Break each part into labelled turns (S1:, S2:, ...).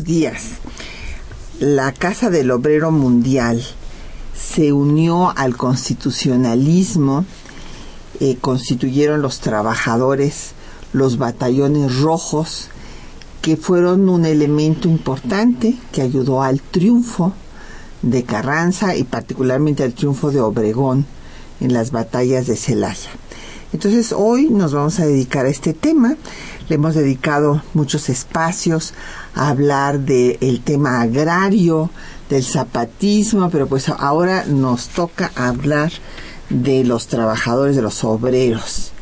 S1: Días. La Casa del Obrero Mundial se unió al constitucionalismo, eh, constituyeron los trabajadores, los batallones rojos, que fueron un elemento importante que ayudó al triunfo de Carranza y particularmente al triunfo de Obregón en las batallas de Celaya. Entonces hoy nos vamos a dedicar a este tema. Hemos dedicado muchos espacios a hablar del tema agrario, del zapatismo, pero pues ahora nos toca hablar de los trabajadores, de los obreros.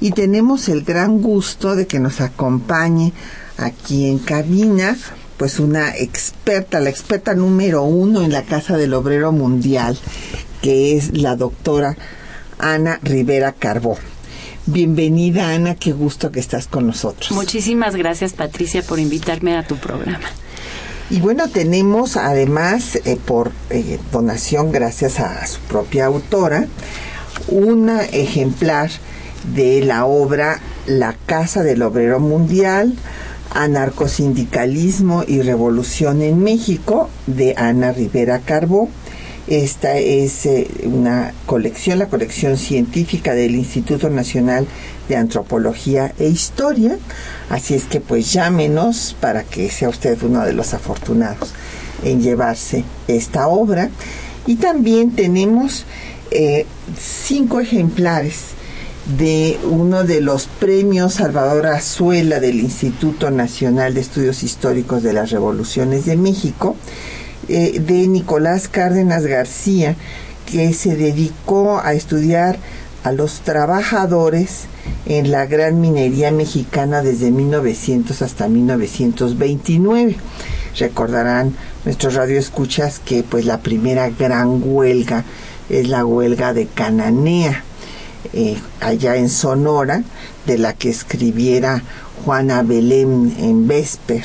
S1: Y tenemos el gran gusto de que nos acompañe aquí en cabina, pues una experta, la experta número uno en la Casa del Obrero Mundial, que es la doctora Ana Rivera Carbó. Bienvenida Ana, qué gusto que estás con nosotros.
S2: Muchísimas gracias Patricia por invitarme a tu programa.
S1: Y bueno, tenemos además eh, por eh, donación, gracias a su propia autora, un ejemplar de la obra La Casa del Obrero Mundial, Anarcosindicalismo y Revolución en México, de Ana Rivera Carbó esta es eh, una colección, la colección científica del Instituto Nacional de Antropología e Historia. Así es que pues llámenos para que sea usted uno de los afortunados en llevarse esta obra. Y también tenemos eh, cinco ejemplares de uno de los premios Salvador Azuela del Instituto Nacional de Estudios Históricos de las Revoluciones de México eh, de Nicolás Cárdenas García, que se dedicó a estudiar a los trabajadores en la gran minería mexicana desde 1900 hasta 1929. Recordarán nuestros radioescuchas que pues la primera gran huelga es la huelga de Cananea, eh, allá en Sonora, de la que escribiera Juana Belén en Vesper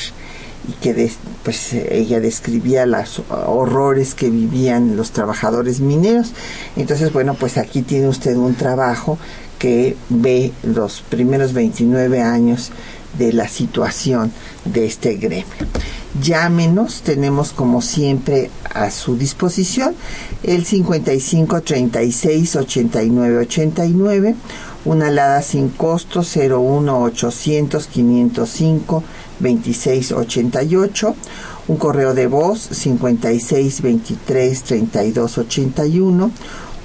S1: y que pues ella describía los horrores que vivían los trabajadores mineros. Entonces, bueno, pues aquí tiene usted un trabajo que ve los primeros 29 años de la situación de este gremio. Llámenos, tenemos como siempre a su disposición el 55 36 89 89, una alada sin costo 01 800 505 2688, un correo de voz 5623 3281,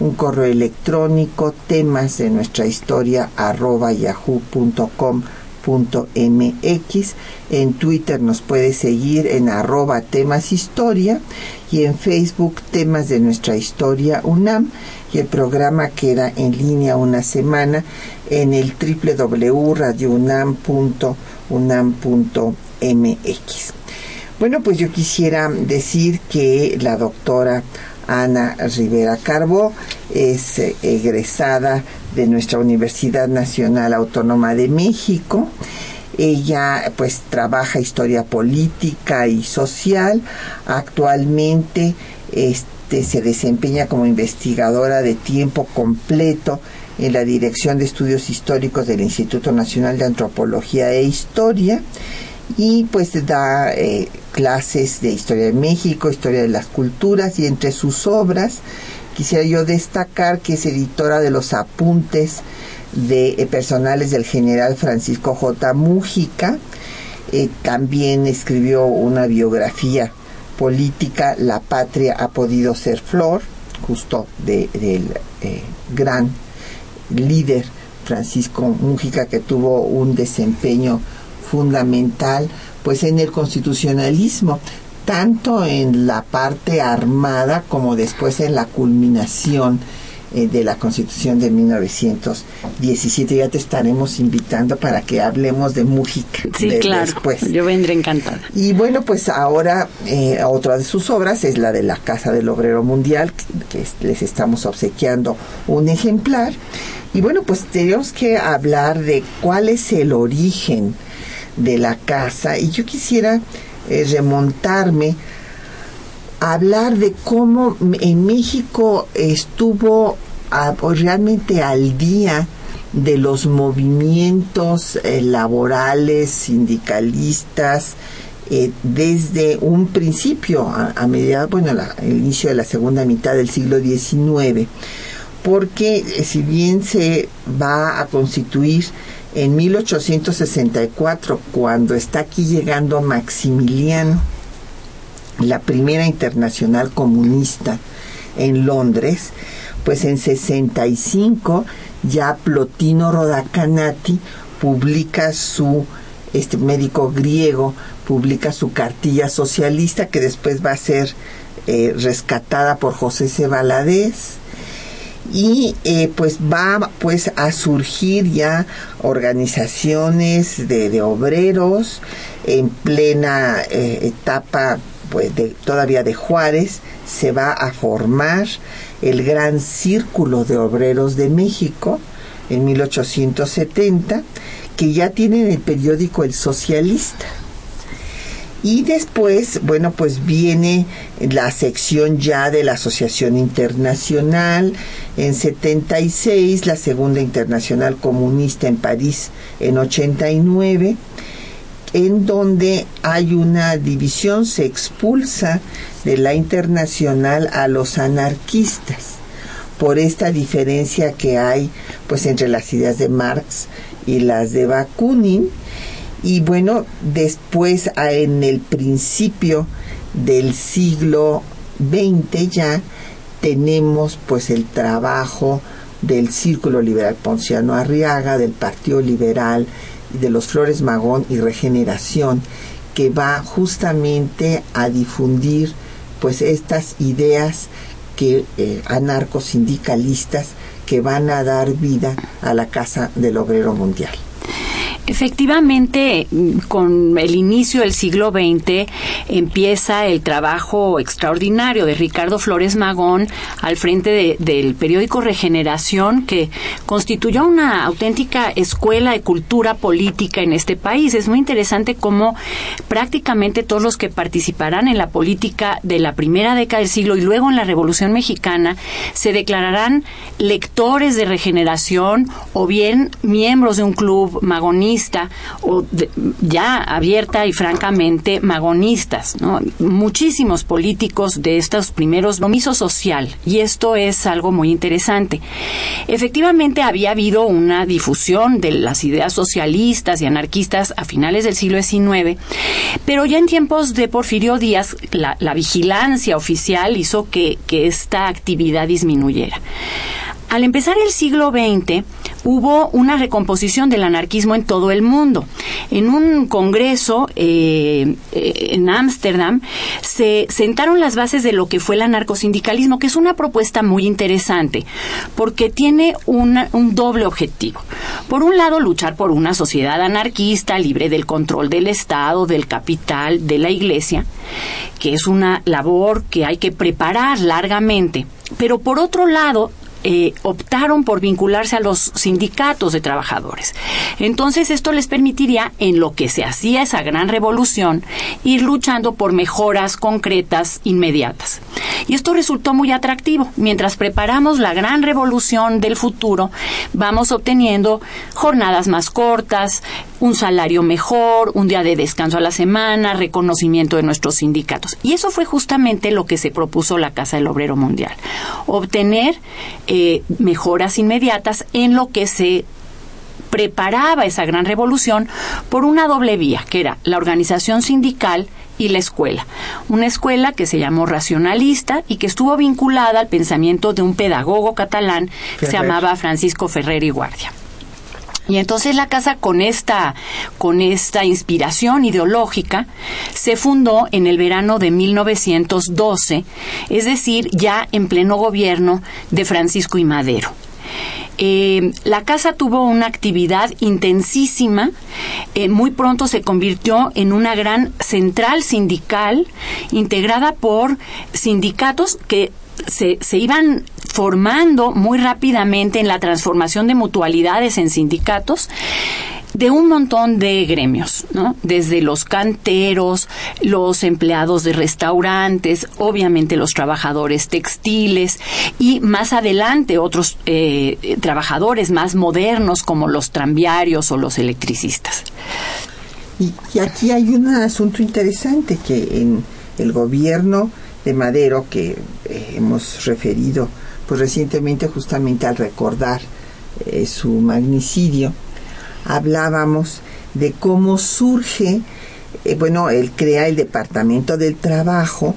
S1: un correo electrónico temas de nuestra historia arroba yahoo.com mx en Twitter nos puede seguir en arroba temas historia y en Facebook temas de nuestra historia UNAM y el programa queda en línea una semana en el www.radiounam.com unam.mx. Bueno, pues yo quisiera decir que la doctora Ana Rivera Carbo es egresada de nuestra Universidad Nacional Autónoma de México. Ella pues trabaja historia política y social. Actualmente este, se desempeña como investigadora de tiempo completo en la Dirección de Estudios Históricos del Instituto Nacional de Antropología e Historia y pues da eh, clases de Historia de México, Historia de las Culturas y entre sus obras quisiera yo destacar que es editora de los apuntes de eh, personales del general Francisco J. Mújica, eh, también escribió una biografía política, La patria ha podido ser flor, justo del gran líder Francisco Mújica que tuvo un desempeño fundamental pues en el constitucionalismo tanto en la parte armada como después en la culminación eh, de la Constitución de 1917. Ya te estaremos invitando para que hablemos de Mújica.
S2: Sí, claro. Yo vendré encantada.
S1: Y bueno, pues ahora eh, otra de sus obras es la de la Casa del Obrero Mundial, que, les estamos obsequiando un ejemplar. Y bueno, pues tenemos que hablar de cuál es el origen de la casa. Y yo quisiera eh, remontarme hablar de cómo en México estuvo realmente al día de los movimientos eh, laborales, sindicalistas, eh, desde un principio, a, mediados, bueno, el inicio de la segunda mitad del siglo XIX, porque eh, si bien se va a constituir en 1864, cuando está aquí llegando Maximiliano, la primera internacional comunista en Londres, pues en 65 ya Plotino Rodacanati publica su este médico griego publica su cartilla socialista que después va a ser eh, rescatada por José C. y eh, pues va pues a surgir ya organizaciones de, de obreros en plena eh, etapa pues de, todavía de Juárez se va a formar el Gran Círculo de Obreros de México en 1870, que ya tiene en el periódico El Socialista. Y después, bueno, pues viene la sección ya de la Asociación Internacional, en 76, la Segunda Internacional Comunista en París en 89, en donde hay una división, se expulsa de la internacional a los anarquistas por esta diferencia que hay pues entre las ideas de Marx y las de Bakunin y bueno después en el principio del siglo XX ya tenemos pues el trabajo del Círculo Liberal Ponciano Arriaga, del Partido Liberal, de los Flores Magón y Regeneración, que va justamente a difundir pues estas ideas que eh, anarcosindicalistas que van a dar vida a la Casa del Obrero Mundial.
S2: Efectivamente, con el inicio del siglo XX empieza el trabajo extraordinario de Ricardo Flores Magón al frente del periódico Regeneración, que constituyó una auténtica escuela de cultura política en este país. Es muy interesante cómo prácticamente todos los que participarán en la política de la primera década del siglo y luego en la Revolución Mexicana se declararán lectores de Regeneración o bien miembros de un club magonista o ya abierta y francamente magonistas. Muchísimos políticos de estos primeros nomiso social y esto es algo muy interesante. Efectivamente había habido una difusión de las ideas socialistas y anarquistas a finales del siglo XIX, pero ya en tiempos de Porfirio Díaz la, vigilancia oficial hizo que esta actividad disminuyera. Al empezar el siglo XX, hubo una recomposición del anarquismo en todo el mundo. En un congreso eh, en Ámsterdam se sentaron las bases de lo que fue el anarcosindicalismo, que es una propuesta muy interesante, porque tiene un doble objetivo. Por un lado, luchar por una sociedad anarquista libre del control del Estado, del capital, de la Iglesia, que es una labor que hay que preparar largamente. Pero por otro lado, eh, optaron por vincularse a los sindicatos de trabajadores. Entonces esto les permitiría, en lo que se hacía esa gran revolución, ir luchando por mejoras concretas inmediatas. Y esto resultó muy atractivo. Mientras preparamos la gran revolución del futuro, vamos obteniendo jornadas más cortas, un salario mejor, un día de descanso a la semana, reconocimiento de nuestros sindicatos. Y eso fue justamente lo que se propuso la Casa del Obrero Mundial. Obtener eh, mejoras inmediatas en lo que se preparaba esa gran revolución por una doble vía, que era la organización sindical y la escuela. Una escuela que se llamó racionalista y que estuvo vinculada al pensamiento de un pedagogo catalán que se llamaba Francisco Ferrer y Guardia. Y entonces la casa con esta, con esta inspiración ideológica se fundó en el verano de 1912, es decir, ya en pleno gobierno de Francisco y Madero. Eh, la casa tuvo una actividad intensísima, eh, muy pronto se convirtió en una gran central sindical integrada por sindicatos que se, se, iban formando muy rápidamente en la transformación de mutualidades en sindicatos de un montón de gremios, ¿no? Desde los canteros, los empleados de restaurantes, obviamente los trabajadores textiles y más adelante otros eh, trabajadores más modernos como los tranviarios o los electricistas.
S1: Y, y aquí hay un asunto interesante que en el gobierno de Madero que eh, hemos referido pues recientemente justamente al recordar eh, su magnicidio hablábamos de cómo surge eh, bueno él crea el departamento del trabajo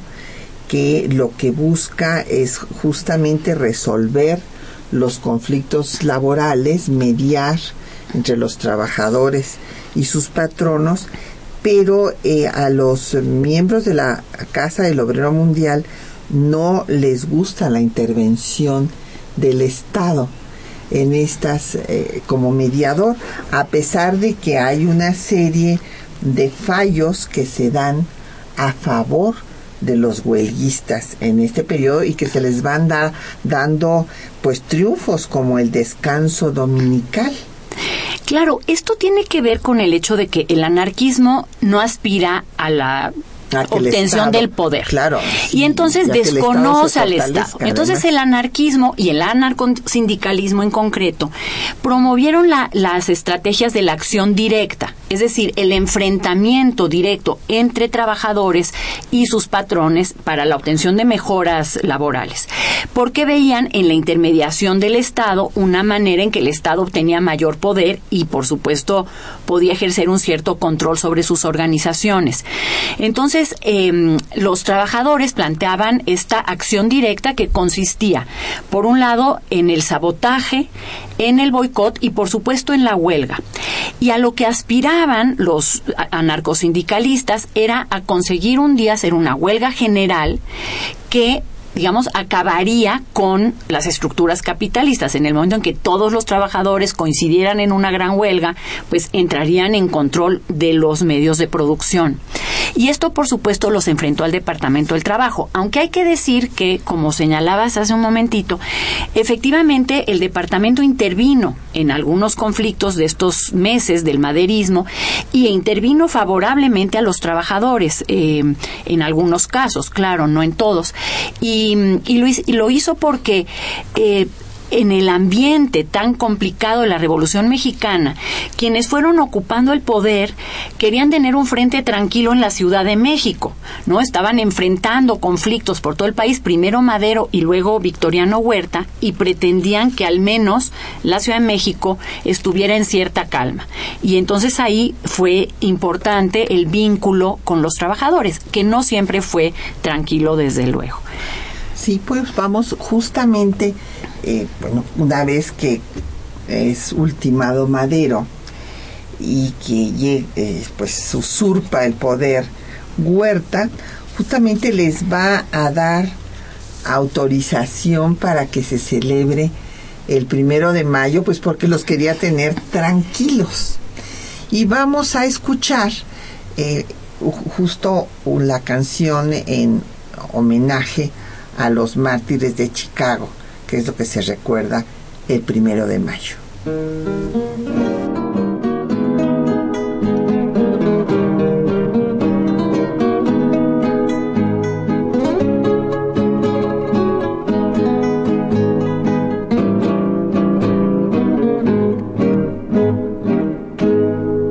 S1: que lo que busca es justamente resolver los conflictos laborales mediar entre los trabajadores y sus patronos pero eh, a los miembros de la Casa del Obrero Mundial no les gusta la intervención del Estado en estas eh, como mediador, a pesar de que hay una serie de fallos que se dan a favor de los huelguistas en este periodo y que se les van dando pues triunfos como el descanso dominical.
S2: Claro, esto tiene que ver con el hecho de que el anarquismo no aspira a la obtención del poder.
S1: Claro.
S2: y entonces desconoce al Estado. Entonces el anarquismo y el anarcosindicalismo en concreto promovieron las estrategias de la acción directa, es decir, el enfrentamiento directo entre trabajadores y sus patrones para la obtención de mejoras laborales, porque veían en la intermediación del Estado una manera en que el Estado obtenía mayor poder y, por supuesto, podía ejercer un cierto control sobre sus organizaciones. Entonces, Em, los trabajadores planteaban esta acción directa que consistía, por un lado, en el sabotaje, en el boicot y, por supuesto, en la huelga. Y a lo que aspiraban los anarcosindicalistas era a conseguir un día hacer una huelga general que digamos, acabaría con las estructuras capitalistas. En el momento en que todos los trabajadores coincidieran en una gran huelga, pues entrarían en control de los medios de producción. Y esto, por supuesto, los enfrentó al Departamento del Trabajo. Aunque hay que decir que, como señalabas hace un momentito, efectivamente el departamento intervino en algunos conflictos de estos meses del maderismo y intervino favorablemente a los trabajadores, eh, en algunos casos, claro, no en todos. Y, y, lo, hizo porque eh, en el ambiente tan complicado de la Revolución Mexicana, quienes fueron ocupando el poder querían tener un frente tranquilo en la Ciudad de México, ¿no? Estaban enfrentando conflictos por todo el país, primero Madero y luego Victoriano Huerta, y pretendían que al menos la Ciudad de México estuviera en cierta calma. Y entonces ahí fue importante el vínculo con los trabajadores, que no siempre fue tranquilo desde luego.
S1: Sí, pues vamos justamente eh, bueno, una vez que es ultimado Madero y que eh, pues usurpa el poder Huerta, justamente les va a dar autorización para que se celebre el primero de mayo, pues porque los quería tener tranquilos. Y vamos a escuchar eh, justo la canción en homenaje a los mártires de Chicago que es lo que se recuerda el primero de mayo.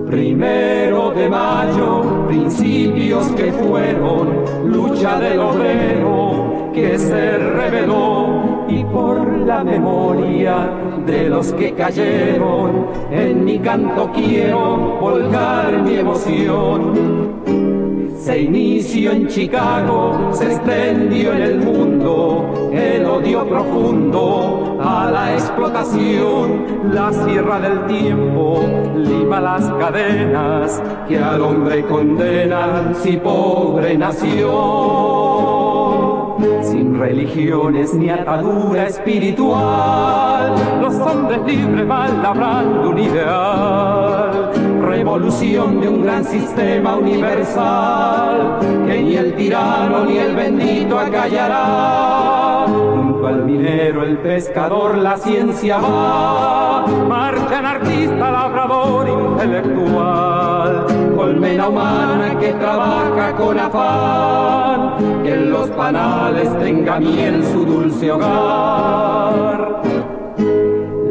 S3: Primero de mayo, principios que fueron lucha del obrero se reveló y por la memoria de los que cayeron, en mi canto quiero volcar mi emoción. se inició en Chicago, se extendió en el mundo, el odio profundo a la explotación, la sierra del tiempo, lima las cadenas que al hombre condenan si pobre nació sin religiones ni atadura espiritual, los hombres libres van labrando un ideal, revolución de un gran sistema universal, que ni el tirano ni el bendito acallará. Minero, el pescador, la ciencia va, marchan artista, labrador, intelectual, colmena humana que trabaja con afán, que en los panales tenga miel su dulce hogar.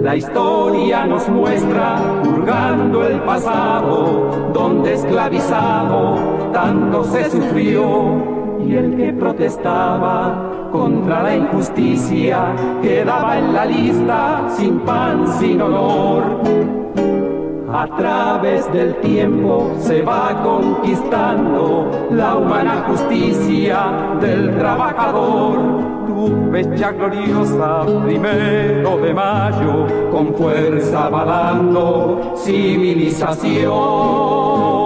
S3: La historia nos muestra, hurgando el pasado, donde esclavizado tanto se sufrió, y el que protestaba contra la injusticia quedaba en la lista sin pan, sin honor a través del tiempo se va conquistando la humana justicia del trabajador. Tu fecha gloriosa, primero de mayo, con fuerza va dando civilización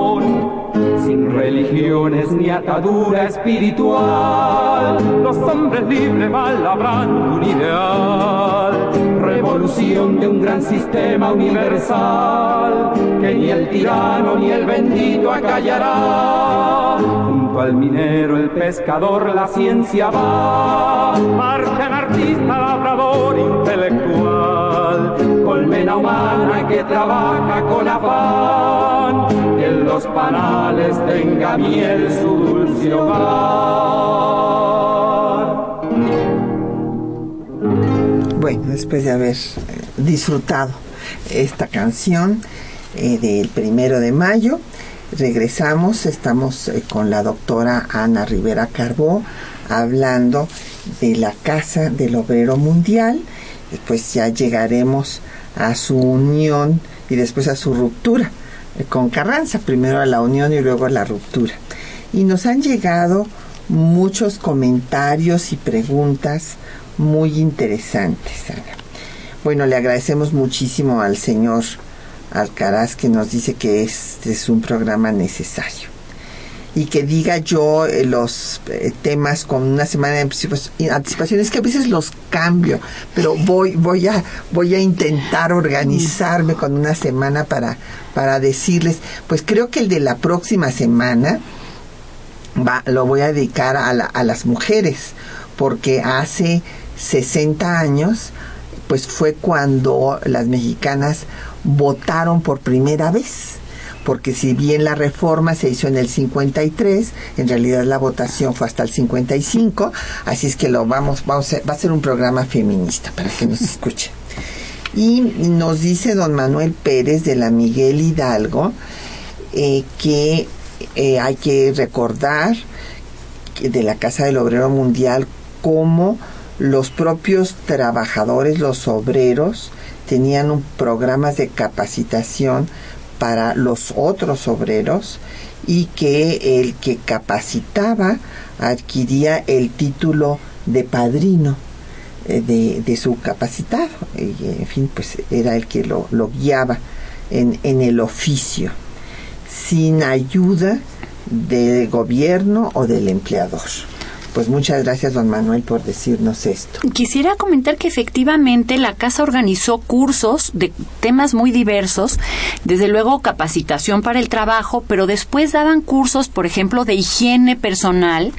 S3: sin religiones ni atadura espiritual, los hombres libres van un ideal, revolución de un gran sistema universal, que ni el tirano ni el bendito acallará. Junto al minero, el pescador, la ciencia va, marchan artista, labrador, intelectual, colmena humana que trabaja con afán, que en los panales tenga miel su dulce hogar.
S1: Bueno, después de haber disfrutado esta canción eh, del primero de mayo, regresamos, estamos eh, con la doctora Ana Rivera Carbó hablando de la Casa del Obrero Mundial, después ya llegaremos a su unión y después a su ruptura con Carranza, primero a la unión y luego a la ruptura. Y nos han llegado muchos comentarios y preguntas muy interesantes, Ana. Bueno, le agradecemos muchísimo al señor Alcaraz que nos dice que este es un programa necesario y que diga yo eh, los eh, temas con una semana de anticipación es que a veces los cambio pero voy voy a voy a intentar organizarme con una semana para para decirles pues creo que el de la próxima semana va lo voy a dedicar a, a las mujeres porque hace 60 años pues fue cuando las mexicanas votaron por primera vez porque si bien la reforma se hizo en el 53, en realidad la votación fue hasta el 55, así es que lo vamos, vamos a, va a ser un programa feminista para que nos escuchen. Y nos dice don Manuel Pérez de la Miguel Hidalgo eh, que eh, hay que recordar de la Casa del Obrero Mundial cómo los propios trabajadores, los obreros, tenían un, programas de capacitación para los otros obreros y que el que capacitaba adquiría el título de padrino eh, de, su capacitado. Y, en fin, pues era el que lo, lo guiaba en, en el oficio, sin ayuda del gobierno o del empleador. Pues muchas gracias, don Manuel, por decirnos esto.
S2: Quisiera comentar que efectivamente la casa organizó cursos de temas muy diversos, desde luego capacitación para el trabajo, pero después daban cursos, por ejemplo, de higiene personal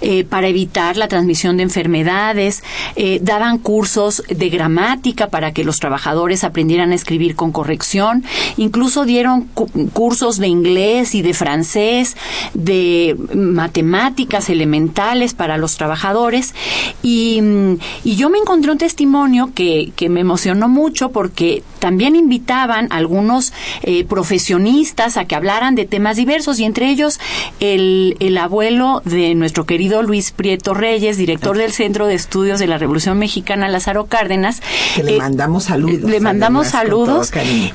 S2: eh, para evitar la transmisión de enfermedades, eh, daban cursos de gramática para que los trabajadores aprendieran a escribir con corrección, incluso dieron cursos de inglés y de francés, de matemáticas elementales, para los trabajadores y, mm, y yo me encontré un testimonio que, que, me emocionó mucho porque también invitaban a algunos eh, profesionistas a que hablaran de temas diversos y entre ellos el, el abuelo de nuestro querido Luis Prieto Reyes, director del Centro de Estudios de la Revolución Mexicana Lázaro Cárdenas.
S1: Que le mandamos saludos.
S2: Le mandamos saludos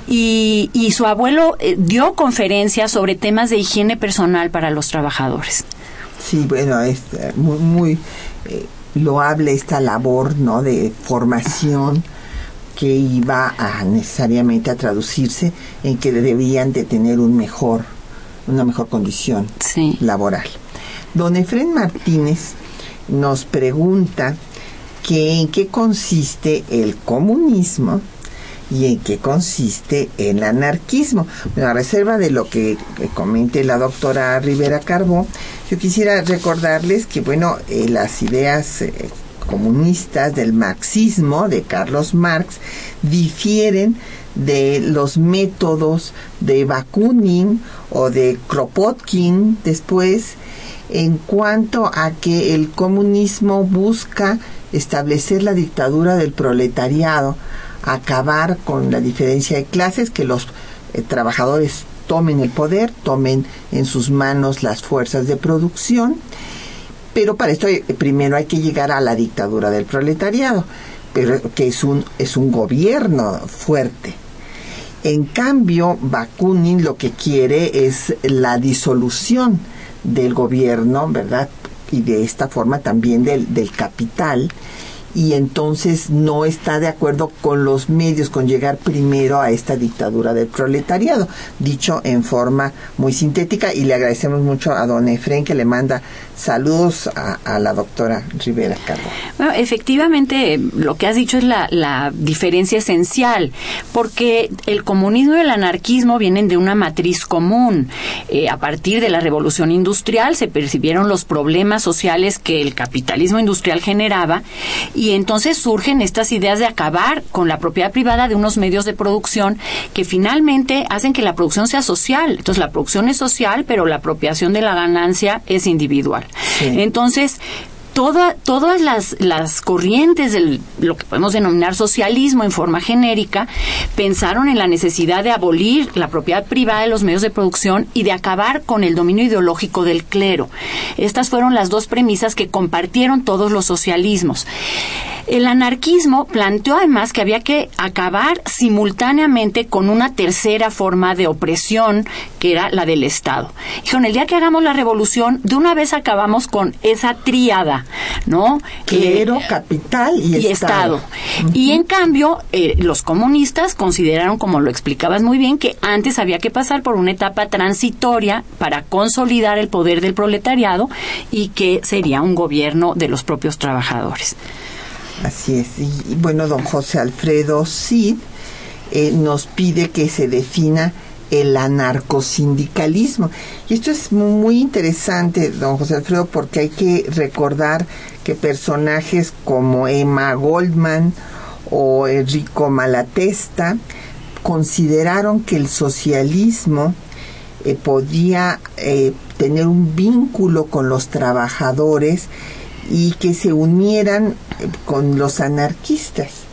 S2: y, y su abuelo dio conferencias sobre temas de higiene personal para los trabajadores.
S1: Sí, bueno, es eh, muy, muy eh, loable esta labor ¿no? de formación que iba a necesariamente a traducirse en que debían de tener un mejor, una mejor condición laboral. Don Efren Martínez nos pregunta que en qué consiste el comunismo y en qué consiste el anarquismo. a reserva de lo que comente la doctora Rivera Carbó, yo quisiera recordarles que, bueno, eh, las ideas eh, comunistas del marxismo de Carlos Marx difieren de los métodos de Bakunin o de Kropotkin después en cuanto a que el comunismo busca establecer la dictadura del proletariado acabar con la diferencia de clases, que los eh, trabajadores tomen el poder, tomen en sus manos las fuerzas de producción, pero para esto eh, primero hay que llegar a la dictadura del proletariado, pero que es un, es un gobierno fuerte. En cambio, Bakunin lo que quiere es la disolución del gobierno, ¿verdad? Y de esta forma también del, del capital y entonces no está de acuerdo con los medios, con llegar primero a esta dictadura del proletariado, dicho en forma muy sintética y le agradecemos mucho a don Efren que le manda saludos a, la doctora Rivera Carbo.
S2: Bueno, efectivamente, lo que has dicho es la, la diferencia esencial, porque el comunismo y el anarquismo vienen de una matriz común. Eh, a partir de la revolución industrial se percibieron los problemas sociales que el capitalismo industrial generaba y entonces surgen estas ideas de acabar con la propiedad privada de unos medios de producción que finalmente hacen que la producción sea social. Entonces la producción es social, pero la apropiación de la ganancia es individual. Entonces, todas las, las corrientes de lo que podemos denominar socialismo en forma genérica pensaron en la necesidad de abolir la propiedad privada de los medios de producción y de acabar con el dominio ideológico del clero. Estas fueron las dos premisas que compartieron todos los socialismos. El anarquismo planteó además que había que acabar simultáneamente con una tercera forma de opresión que era la del Estado. Dijeron, el día que hagamos la revolución, de una vez acabamos con esa tríada ¿no?
S1: Clero, capital y, Estado.
S2: Y en cambio, eh, los comunistas consideraron, como lo explicabas muy bien, que antes había que pasar por una etapa transitoria para consolidar el poder del proletariado y que sería un gobierno de los propios trabajadores.
S1: Así es. Y, bueno, don José Alfredo Cid eh, nos pide que se defina el anarcosindicalismo. Y esto es muy interesante, don José Alfredo, porque hay que recordar que personajes como Emma Goldman o Enrico Malatesta consideraron que el socialismo eh, podía eh, tener un vínculo con los trabajadores y que se unieran eh, con los anarquistas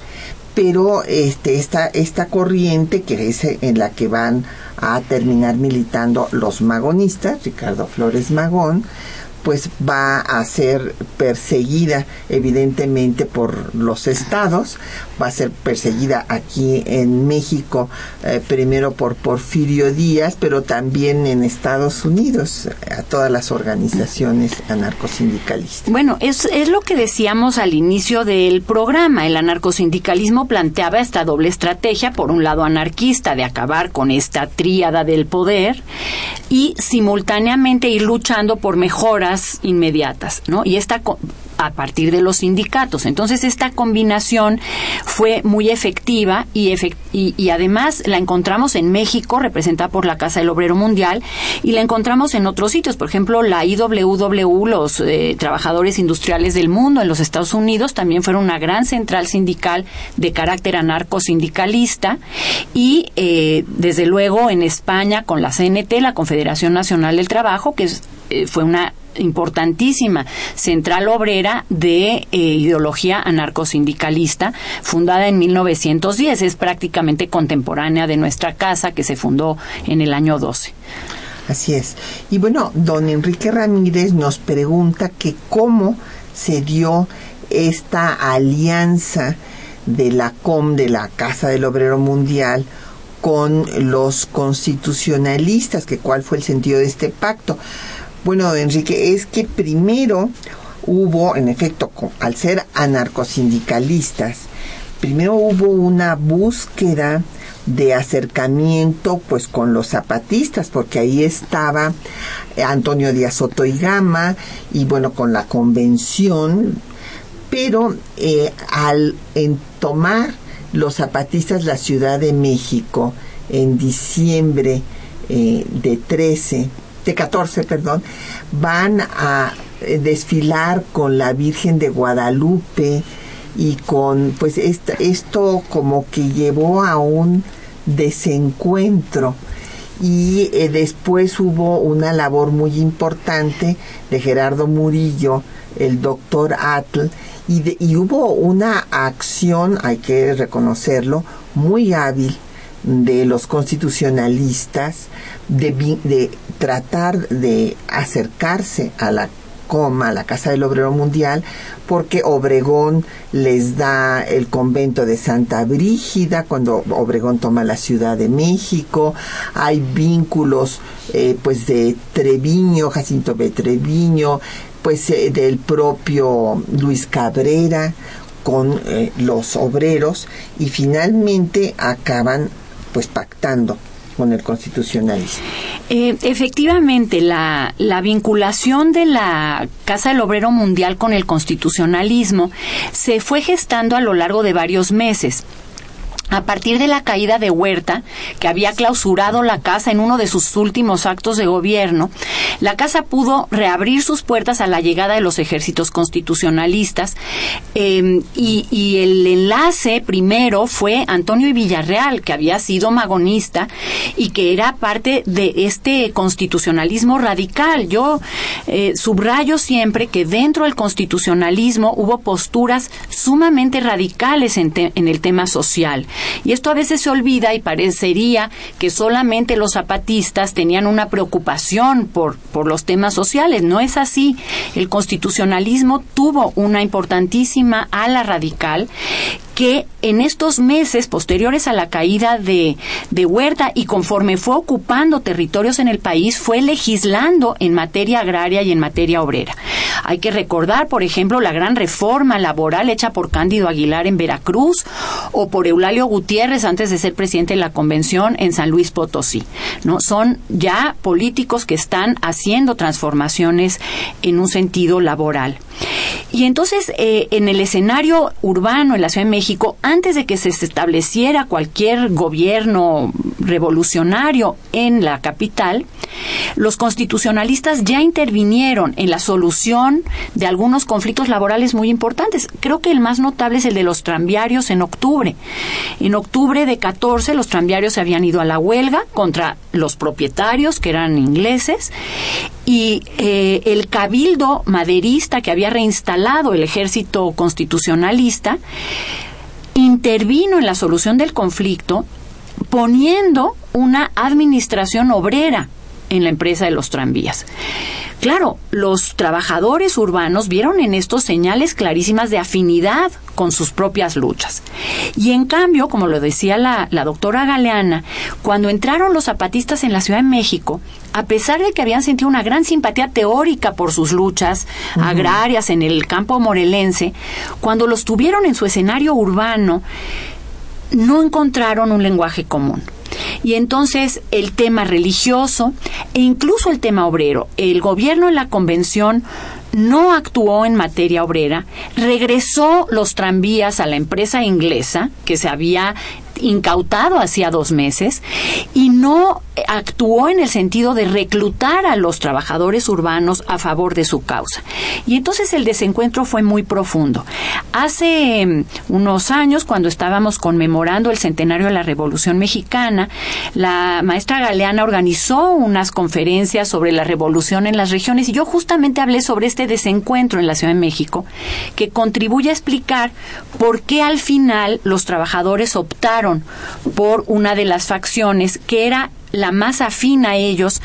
S1: pero este esta esta corriente que es en la que van a terminar militando los magonistas, Ricardo Flores Magón, pues va a ser perseguida evidentemente por los estados, va a ser perseguida aquí en México eh, primero por Porfirio Díaz, pero también en Estados Unidos a todas las organizaciones anarcosindicalistas.
S2: Bueno, es, es lo que decíamos al inicio del programa, el anarcosindicalismo planteaba esta doble estrategia, por un lado anarquista de acabar con esta tríada del poder y simultáneamente ir luchando por mejoras inmediatas, ¿no? Y esta a partir de los sindicatos. Entonces esta combinación fue muy efectiva y, y, además la encontramos en México, representada por la Casa del Obrero Mundial, y la encontramos en otros sitios, por ejemplo la IWW, los eh, trabajadores industriales del mundo en los Estados Unidos, también fueron una gran central sindical de carácter anarco-sindicalista, y eh, desde luego en España con la CNT, la Confederación Nacional del Trabajo, que eh, fue una importantísima central obrera de eh, ideología anarcosindicalista, fundada en 1910. Es prácticamente contemporánea de nuestra casa, que se fundó en el año 12.
S1: Así es. Y bueno, don Enrique Ramírez nos pregunta que cómo se dio esta alianza de la COM, de la Casa del Obrero Mundial, con los constitucionalistas, que cuál fue el sentido de este pacto. Bueno, Enrique, es que primero hubo, en efecto, al ser anarcosindicalistas, primero hubo una búsqueda de acercamiento pues con los zapatistas porque ahí estaba Antonio Díaz Soto y Gama y bueno con la convención pero eh, al en tomar los zapatistas la Ciudad de México en diciembre eh, de 13 de 14 perdón van a eh, desfilar con la Virgen de Guadalupe y con pues esto como que llevó a un desencuentro. Y eh, después hubo una labor muy importante de Gerardo Murillo, el doctor Atl, y, y hubo una acción, hay que reconocerlo, muy hábil de los constitucionalistas de, de tratar de acercarse a la coma, la Casa del Obrero Mundial, porque Obregón les da el convento de Santa Brígida cuando Obregón toma la Ciudad de México, hay vínculos eh, pues de Treviño, Jacinto B. Treviño, pues eh, del propio Luis Cabrera con eh, los obreros y finalmente acaban pues pactando con el constitucionalismo.
S2: Eh, efectivamente, la, la vinculación de la Casa del Obrero Mundial con el constitucionalismo se fue gestando a lo largo de varios meses a partir de la caída de Huerta, que había clausurado la casa en uno de sus últimos actos de gobierno, la casa pudo reabrir sus puertas a la llegada de los ejércitos constitucionalistas em, y, el enlace primero fue Antonio Villarreal, que había sido magonista y que era parte de este constitucionalismo radical. Yo eh, subrayo siempre que dentro del constitucionalismo hubo posturas sumamente radicales en el tema social. Y esto a veces se olvida y parecería que solamente los zapatistas tenían una preocupación por, por los temas sociales. No es así. El constitucionalismo tuvo una importantísima ala radical que en estos meses posteriores a la caída de, de, Huerta y conforme fue ocupando territorios en el país, fue legislando en materia agraria y en materia obrera. Hay que recordar, por ejemplo, la gran reforma laboral hecha por Cándido Aguilar en Veracruz o por Eulalio Gutiérrez antes de ser presidente de la convención en San Luis Potosí. ¿no? Son ya políticos que están haciendo transformaciones en un sentido laboral. Y entonces, eh, en el escenario urbano en la Ciudad de México, antes de que se estableciera cualquier gobierno revolucionario en la capital, los constitucionalistas ya intervinieron en la solución de algunos conflictos laborales muy importantes. Creo que el más notable es el de los tranviarios en octubre. En octubre de 14 los tranviarios se habían ido a la huelga contra los propietarios, que eran ingleses, y eh, el cabildo maderista que había reinstalado el ejército constitucionalista intervino en la solución del conflicto poniendo una administración obrera en la empresa de los tranvías. Claro, los trabajadores urbanos vieron en esto señales clarísimas de afinidad con sus propias luchas. Y en cambio, como lo decía la, doctora Galeana, cuando entraron los zapatistas en la Ciudad de México, a pesar de que habían sentido una gran simpatía teórica por sus luchas agrarias en el campo morelense, cuando los tuvieron en su escenario urbano, no encontraron un lenguaje común. Y entonces el tema religioso e incluso el tema obrero, el gobierno en la convención no actuó en materia obrera, regresó los tranvías a la empresa inglesa que se había incautado hacía dos meses y no actuó en el sentido de reclutar a los trabajadores urbanos a favor de su causa. Y entonces el desencuentro fue muy profundo. Hace mm, unos años, cuando estábamos conmemorando el centenario de la Revolución Mexicana, la maestra Galeana organizó unas conferencias sobre la revolución en las regiones y yo justamente hablé sobre este desencuentro en la Ciudad de México que contribuye a explicar por qué al final los trabajadores optaron por una de las facciones que era la más afín a ellos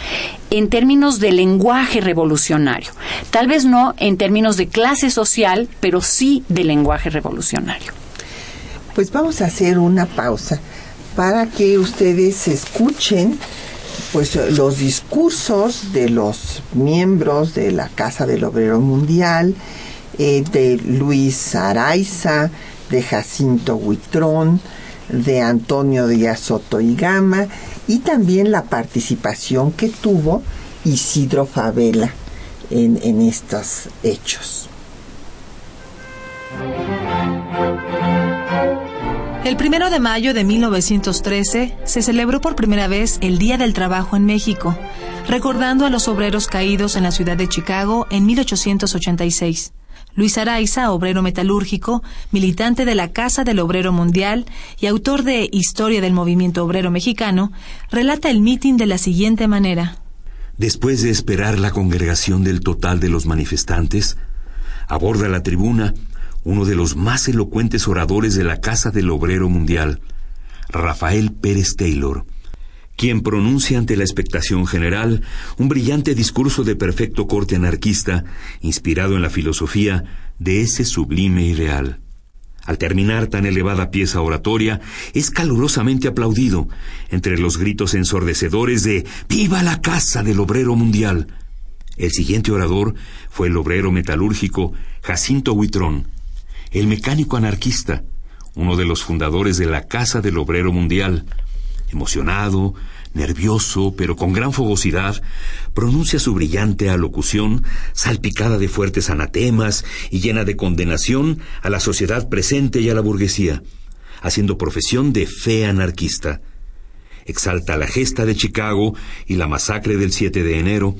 S2: en términos de lenguaje revolucionario. Tal vez no en términos de clase social, pero sí de lenguaje revolucionario.
S1: Pues vamos a hacer una pausa para que ustedes escuchen pues los discursos de los miembros de la Casa del Obrero Mundial, eh, de Luis Araiza, de Jacinto Huitrón, de Antonio Díaz Soto y Gama y también la participación que tuvo Isidro Favela en, en estos hechos.
S4: El primero de mayo de 1913 se celebró por primera vez el Día del Trabajo en México, recordando a los obreros caídos en la ciudad de Chicago en 1886. Luis Araiza, obrero metalúrgico, militante de la Casa del Obrero Mundial y autor de Historia del Movimiento Obrero Mexicano, relata el mitin de la siguiente manera.
S5: Después de esperar la congregación del total de los manifestantes, aborda la tribuna uno de los más elocuentes oradores de la Casa del Obrero Mundial, Rafael Pérez Taylor, quien pronuncia ante la expectación general un brillante discurso de perfecto corte anarquista, inspirado en la filosofía de ese sublime ideal. Al terminar tan elevada pieza oratoria, es calurosamente aplaudido entre los gritos ensordecedores de ¡Viva la Casa del Obrero Mundial! El siguiente orador fue el obrero metalúrgico Jacinto Huitrón, el mecánico anarquista, uno de los fundadores de la Casa del Obrero Mundial, emocionado, nervioso, pero con gran fogosidad, pronuncia su brillante alocución, salpicada de fuertes anatemas y llena de condenación a la sociedad presente y a la burguesía, haciendo profesión de fe anarquista. Exalta la gesta de Chicago y la masacre del 7 de enero,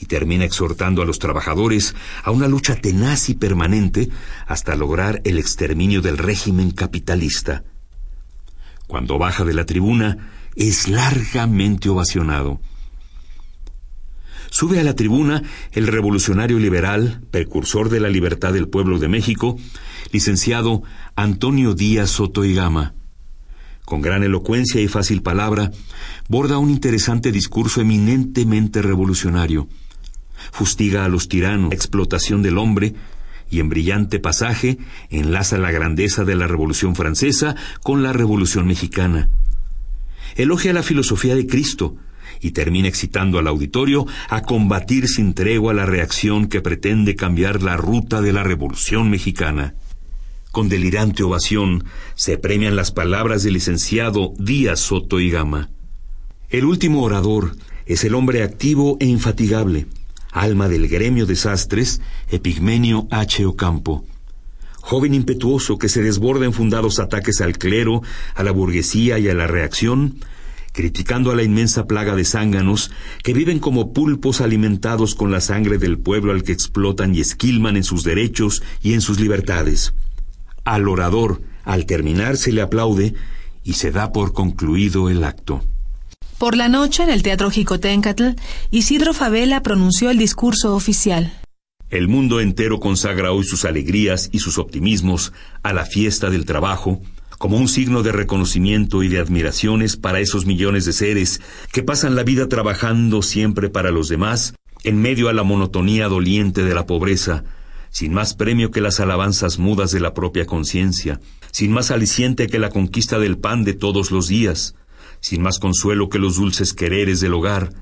S5: y termina exhortando a los trabajadores a una lucha tenaz y permanente hasta lograr el exterminio del régimen capitalista. Cuando baja de la tribuna, es largamente ovacionado. Sube a la tribuna el revolucionario liberal, precursor de la libertad del pueblo de México, licenciado Antonio Díaz Soto y Gama. Con gran elocuencia y fácil palabra, borda un interesante discurso eminentemente revolucionario. Fustiga a los tiranos, la explotación del hombre, y en brillante pasaje enlaza la grandeza de la Revolución Francesa con la Revolución Mexicana. Elogia la filosofía de Cristo y termina excitando al auditorio a combatir sin tregua la reacción que pretende cambiar la ruta de la Revolución Mexicana. Con delirante ovación se premian las palabras del licenciado Díaz Soto y Gama. El último orador es el hombre activo e infatigable, alma del gremio de sastres, Epigmenio H. Ocampo. Joven impetuoso que se desborda en fundados ataques al clero, a la burguesía y a la reacción, criticando a la inmensa plaga de zánganos que viven como pulpos alimentados con la sangre del pueblo al que explotan y esquilman en sus derechos y en sus libertades. Al orador, al terminar, se le aplaude y se da por concluido el acto.
S4: Por la noche, en el Teatro Jicotencatl, Isidro Favela pronunció el discurso oficial.
S5: El mundo entero consagra hoy sus alegrías y sus optimismos a la fiesta del trabajo, como un signo de reconocimiento y de admiraciones para esos millones de seres que pasan la vida trabajando siempre para los demás, en medio a la monotonía doliente de la pobreza, sin más premio que las alabanzas mudas de la propia conciencia, sin más aliciente que la conquista del pan de todos los días, sin más consuelo que los dulces quereres del hogar,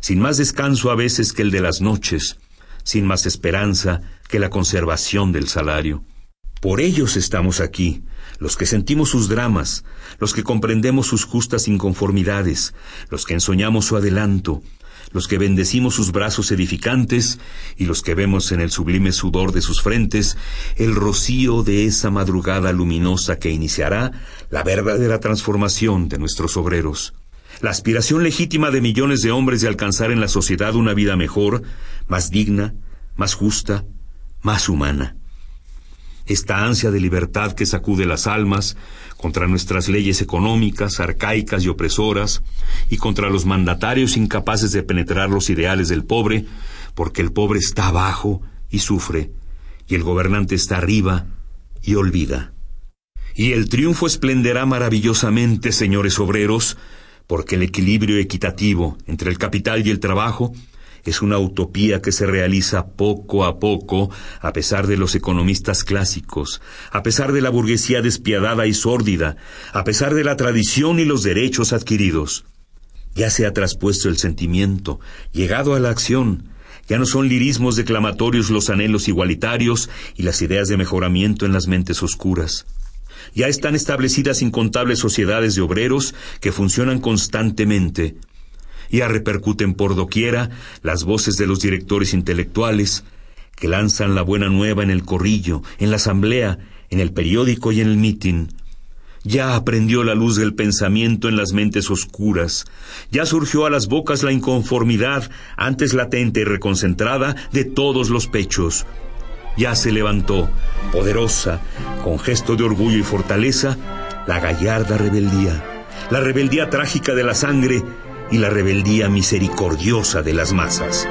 S5: sin más descanso a veces que el de las noches, sin más esperanza que la conservación del salario. Por ellos estamos aquí, los que sentimos sus dramas, los que comprendemos sus justas inconformidades, los que ensoñamos su adelanto, los que bendecimos sus brazos edificantes y los que vemos en el sublime sudor de sus frentes el rocío de esa madrugada luminosa que iniciará la verdadera transformación de nuestros obreros. la aspiración legítima de millones de hombres de alcanzar en la sociedad una vida mejor, más digna, más justa, más humana. Esta ansia de libertad que sacude las almas contra nuestras leyes económicas, arcaicas y opresoras, y contra los mandatarios incapaces de penetrar los ideales del pobre, porque el pobre está abajo y sufre, y el gobernante está arriba y olvida. Y el triunfo esplenderá maravillosamente, señores obreros, porque el equilibrio equitativo entre el capital y el trabajo es una utopía que se realiza poco a poco, a pesar de los economistas clásicos, a pesar de la burguesía despiadada y sórdida, a pesar de la tradición y los derechos adquiridos. Ya se ha traspuesto el sentimiento, llegado a la acción, ya no son lirismos declamatorios los anhelos igualitarios y las ideas de mejoramiento en las mentes oscuras. Ya están establecidas incontables sociedades de obreros que funcionan constantemente. Ya repercuten por doquiera las voces de los directores intelectuales que lanzan la buena nueva en el corrillo, en la asamblea, en el periódico y en el mitin. Ya aprendió la luz del pensamiento en las mentes oscuras, ya surgió a las bocas la inconformidad, antes latente y reconcentrada, de todos los pechos. Ya se levantó, poderosa, con gesto de orgullo y fortaleza, la gallarda rebeldía, la rebeldía trágica de la sangre y la rebeldía misericordiosa de las masas.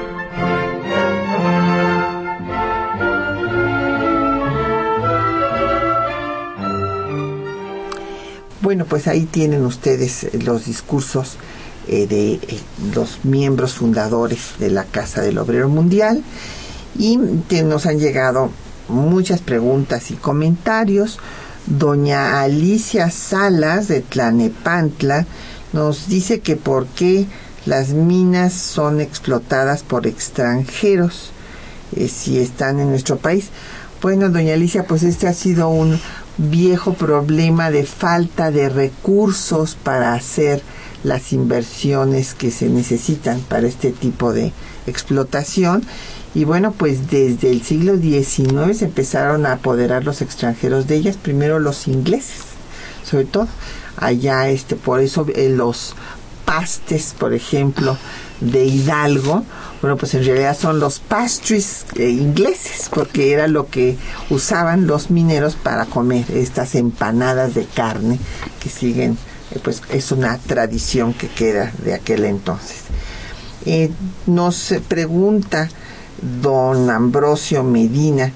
S1: Bueno, pues ahí tienen ustedes los discursos eh, de eh, los miembros fundadores de la Casa del Obrero Mundial y nos han llegado muchas preguntas y comentarios. Doña Alicia Salas de Tlanepantla nos dice que por qué las minas son explotadas por extranjeros eh, si están en nuestro país. Bueno, doña Alicia, pues este ha sido un viejo problema de falta de recursos para hacer las inversiones que se necesitan para este tipo de explotación. Y bueno, pues desde el siglo XIX se empezaron a apoderar los extranjeros de ellas, primero los ingleses, sobre todo. Allá, este, por eso eh, los pastes, por ejemplo, de Hidalgo, bueno, pues en realidad son los pastries eh, ingleses, porque era lo que usaban los mineros para comer estas empanadas de carne que siguen, eh, pues es una tradición que queda de aquel entonces. Nos pregunta don Ambrosio Medina,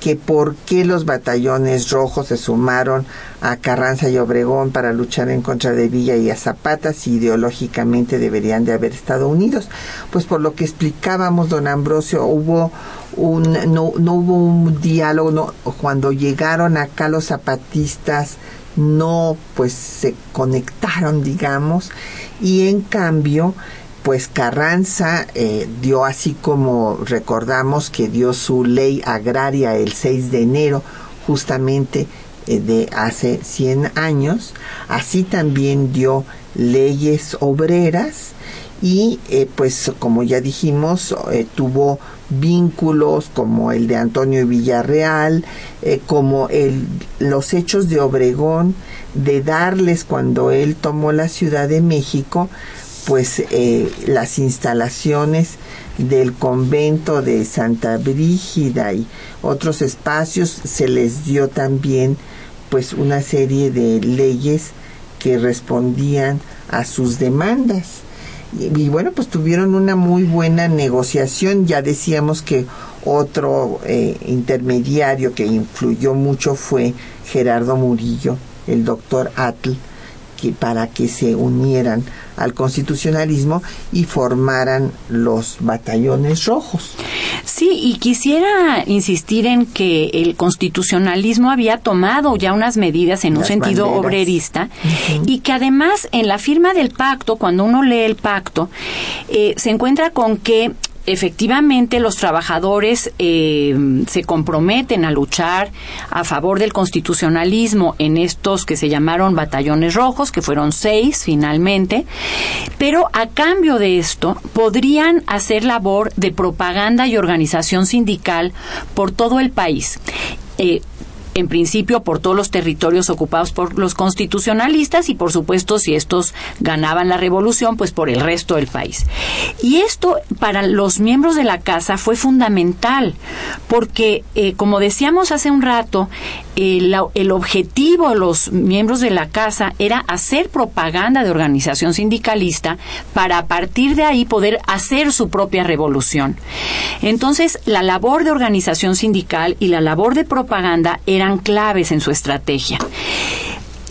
S1: que por qué los batallones rojos se sumaron a Carranza y Obregón para luchar en contra de Villa y a Zapata si ideológicamente deberían de haber estado unidos. Pues por lo que explicábamos, don Ambrosio, hubo un, no, no hubo un diálogo, no, cuando llegaron acá los zapatistas no pues se conectaron digamos y en cambio pues Carranza eh, dio así como recordamos que dio su ley agraria el 6 de enero justamente eh, de hace 100 años, así también dio leyes obreras y eh, pues como ya dijimos tuvo vínculos como el de Antonio Villarreal, como el, los hechos de Obregón, de darles cuando él tomó la Ciudad de México, pues eh, las instalaciones del convento de Santa Brígida y otros espacios se les dio también pues una serie de leyes que respondían a sus demandas. Y, bueno pues tuvieron una muy buena negociación. Ya decíamos que otro eh, intermediario que influyó mucho fue Gerardo Murillo el doctor Atl que para que se unieran al constitucionalismo y formaran los batallones rojos.
S2: Sí, y quisiera insistir en que el constitucionalismo había tomado ya unas medidas en un sentido obrerista y que además en la firma del pacto, cuando uno lee el pacto, eh, se encuentra con que efectivamente los trabajadores eh, se comprometen a luchar a favor del constitucionalismo en estos que se llamaron batallones rojos, que fueron seis finalmente, pero a cambio de esto podrían hacer labor de propaganda y organización sindical por todo el país. Eh, en principio por todos los territorios ocupados por los constitucionalistas y por supuesto si estos ganaban la revolución, pues por el resto del país. Y esto para los miembros de la casa fue fundamental porque, eh, como decíamos hace un rato, el, el objetivo de los miembros de la casa era hacer propaganda de organización sindicalista para a partir de ahí poder hacer su propia revolución. Entonces, la labor de organización sindical y la labor de propaganda eran claves en su estrategia.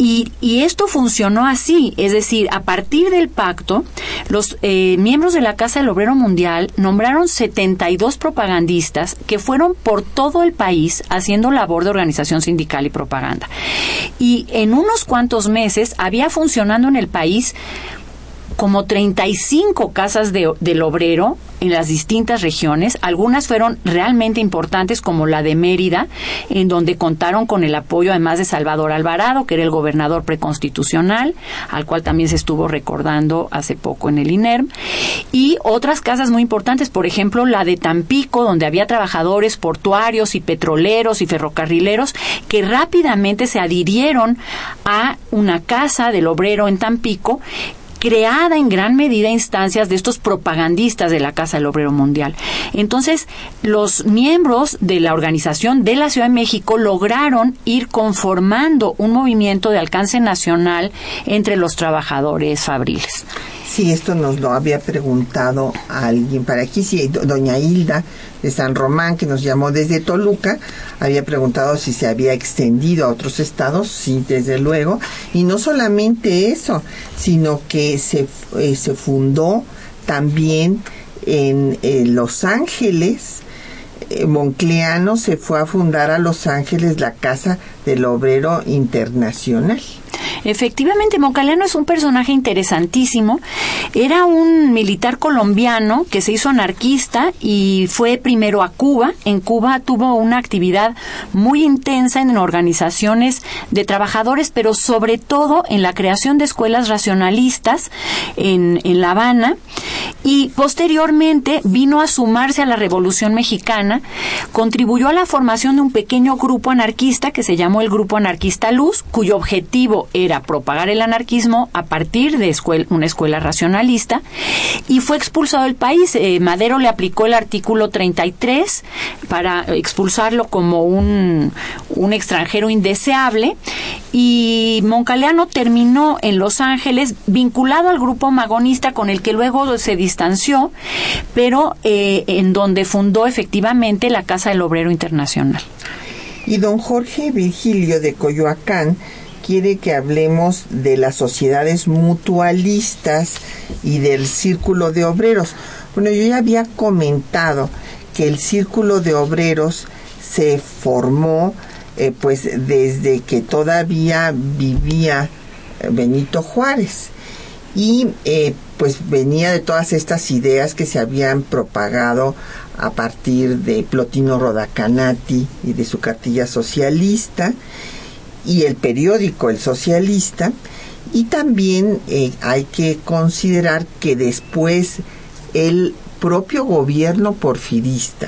S2: Y, esto funcionó así, es decir, a partir del pacto, los eh, miembros de la Casa del Obrero Mundial nombraron 72 propagandistas que fueron por todo el país haciendo labor de organización sindical y propaganda. Y en unos cuantos meses había funcionando en el país como 35 casas de, del obrero en las distintas regiones. Algunas fueron realmente importantes, como la de Mérida, en donde contaron con el apoyo además de Salvador Alvarado, que era el gobernador preconstitucional, al cual también se estuvo recordando hace poco en el INERM. Y otras casas muy importantes, por ejemplo, la de Tampico, donde había trabajadores portuarios y petroleros y ferrocarrileros que rápidamente se adhirieron a una casa del obrero en Tampico creada en gran medida instancias de estos propagandistas de la Casa del Obrero Mundial. Entonces, los miembros de la organización de la Ciudad de México lograron ir conformando un movimiento de alcance nacional entre los trabajadores fabriles.
S1: Sí, esto nos lo había preguntado alguien para aquí, sí, doña Hilda de San Román, que nos llamó desde Toluca, había preguntado si se había extendido a otros estados, sí, desde luego, y no solamente eso, sino que se, eh, se fundó también en Los Ángeles, eh, Moncleano se fue a fundar a Los Ángeles la Casa del Obrero Internacional.
S2: Efectivamente, Moncaliano es un personaje interesantísimo. Era un militar colombiano que se hizo anarquista y fue primero a Cuba. En Cuba tuvo una actividad muy intensa en organizaciones de trabajadores, pero sobre todo en la creación de escuelas racionalistas en, en La Habana. Y posteriormente vino a sumarse a la Revolución Mexicana, contribuyó a la formación de un pequeño grupo anarquista que se llamó el Grupo Anarquista Luz, cuyo objetivo era propagar el anarquismo a partir de una escuela racionalista y fue expulsado del país. Eh, Madero le aplicó el artículo 33 para expulsarlo como un, un extranjero indeseable y Moncaleano terminó en Los Ángeles vinculado al grupo magonista con el que luego se distanció, pero eh, en donde fundó efectivamente la Casa del Obrero Internacional.
S1: Y don Jorge Virgilio de Coyoacán quiere que hablemos de las sociedades mutualistas y del círculo de obreros. Bueno, yo ya había comentado que el círculo de obreros se formó eh, pues desde que todavía vivía eh, Benito Juárez y eh, pues venía de todas estas ideas que se habían propagado a partir de Plotino Rodacanati y de su cartilla socialista y el periódico El Socialista. Y también eh, hay que considerar que después el propio gobierno porfirista,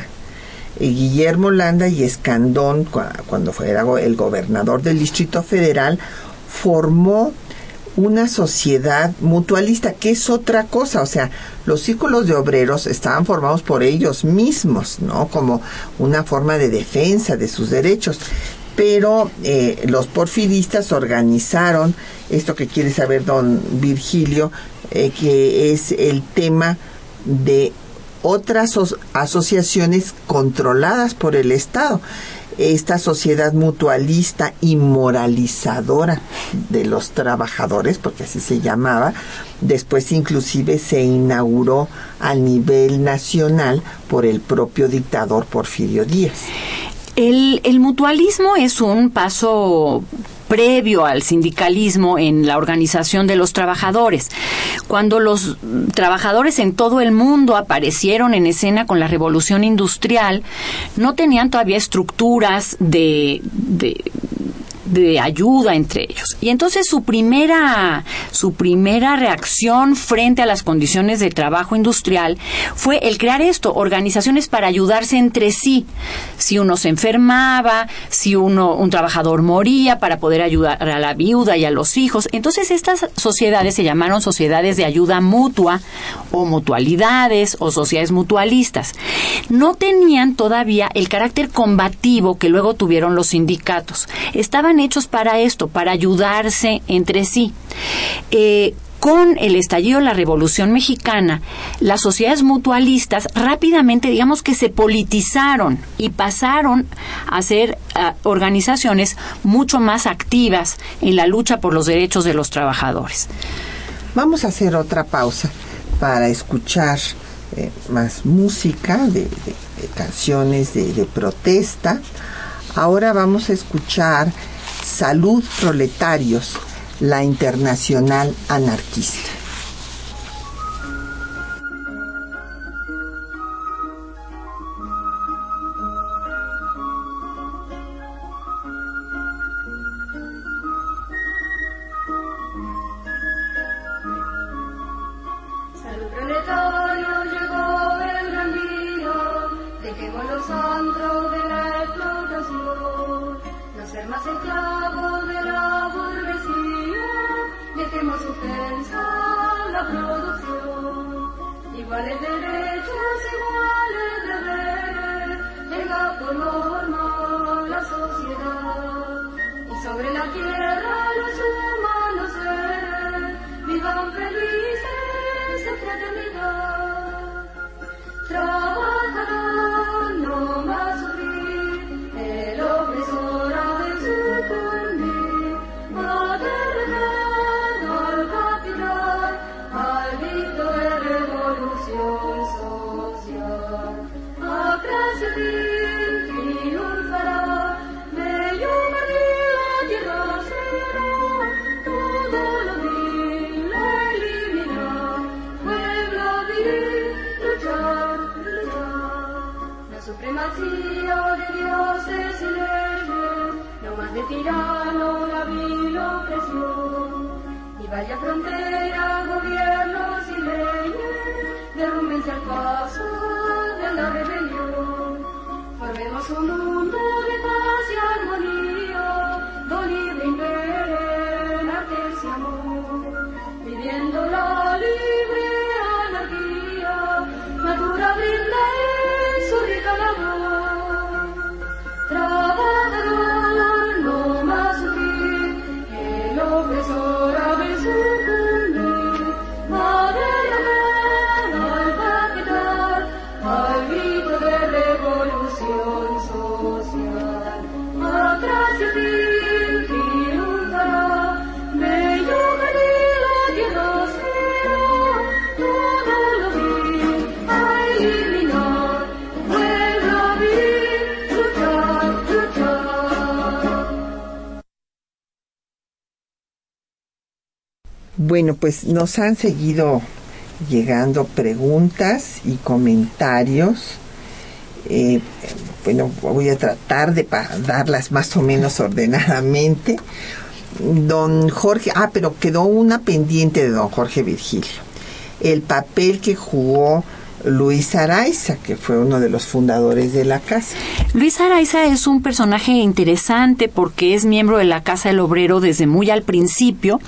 S1: eh, Guillermo Landa y Escandón, cuando fue el gobernador del Distrito Federal, formó una sociedad mutualista, que es otra cosa, o sea, los círculos de obreros estaban formados por ellos mismos, ¿no? Como una forma de defensa de sus derechos pero eh, los porfiristas organizaron esto que quiere saber don Virgilio, eh, que es el tema de otras asociaciones controladas por el Estado. Esta sociedad mutualista y moralizadora de los trabajadores, porque así se llamaba, después inclusive se inauguró a nivel nacional por el propio dictador Porfirio Díaz.
S2: El, mutualismo es un paso previo al sindicalismo en la organización de los trabajadores. Cuando los trabajadores en todo el mundo aparecieron en escena con la revolución industrial, no tenían todavía estructuras de, de ayuda entre ellos. Y entonces su primera, su primera reacción frente a las condiciones de trabajo industrial fue el crear esto, organizaciones para ayudarse entre sí. Si uno se enfermaba, si uno, un trabajador moría, para poder ayudar a la viuda y a los hijos. Entonces estas sociedades se llamaron sociedades de ayuda mutua o mutualidades o sociedades mutualistas. No tenían todavía el carácter combativo que luego tuvieron los sindicatos. Estaban hechos para esto, para ayudarse entre sí. Eh, con el estallido de la Revolución Mexicana, las sociedades mutualistas rápidamente, digamos que se politizaron y pasaron a ser organizaciones mucho más activas en la lucha por los derechos de los trabajadores.
S6: Vamos a hacer otra pausa para escuchar eh, más música de, canciones de protesta. Ahora vamos a escuchar Salud Proletarios la Internacional Anarquista. Pues nos han seguido llegando preguntas y comentarios. Eh, bueno, voy a tratar de darlas más o menos ordenadamente. Don Jorge, ah, pero quedó una pendiente de don Jorge Virgilio. El papel que jugó Luis Araiza, que fue uno de los fundadores de la casa.
S2: Luis Araiza es un personaje interesante porque es miembro de la Casa del Obrero desde muy al principio.